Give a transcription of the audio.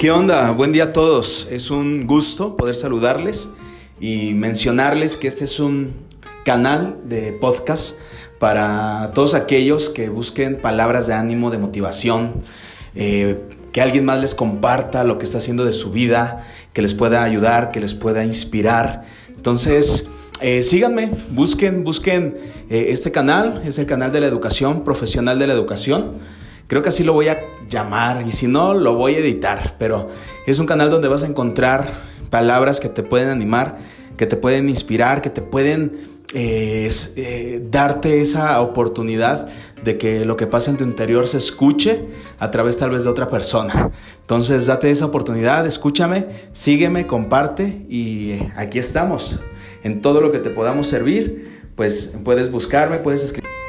¿Qué onda? Buen día a todos. Es un gusto poder saludarles y mencionarles que este es un canal de podcast para todos aquellos que busquen palabras de ánimo, de motivación, eh, que alguien más les comparta lo que está haciendo de su vida, que les pueda ayudar, que les pueda inspirar. Entonces, eh, síganme, busquen, busquen eh, este canal, es el canal de la educación, profesional de la educación. Creo que así lo voy a llamar y si no, lo voy a editar. Pero es un canal donde vas a encontrar palabras que te pueden animar, que te pueden inspirar, que te pueden eh, eh, darte esa oportunidad de que lo que pasa en tu interior se escuche a través tal vez de otra persona. Entonces date esa oportunidad, escúchame, sígueme, comparte y eh, aquí estamos. En todo lo que te podamos servir, pues puedes buscarme, puedes escribir.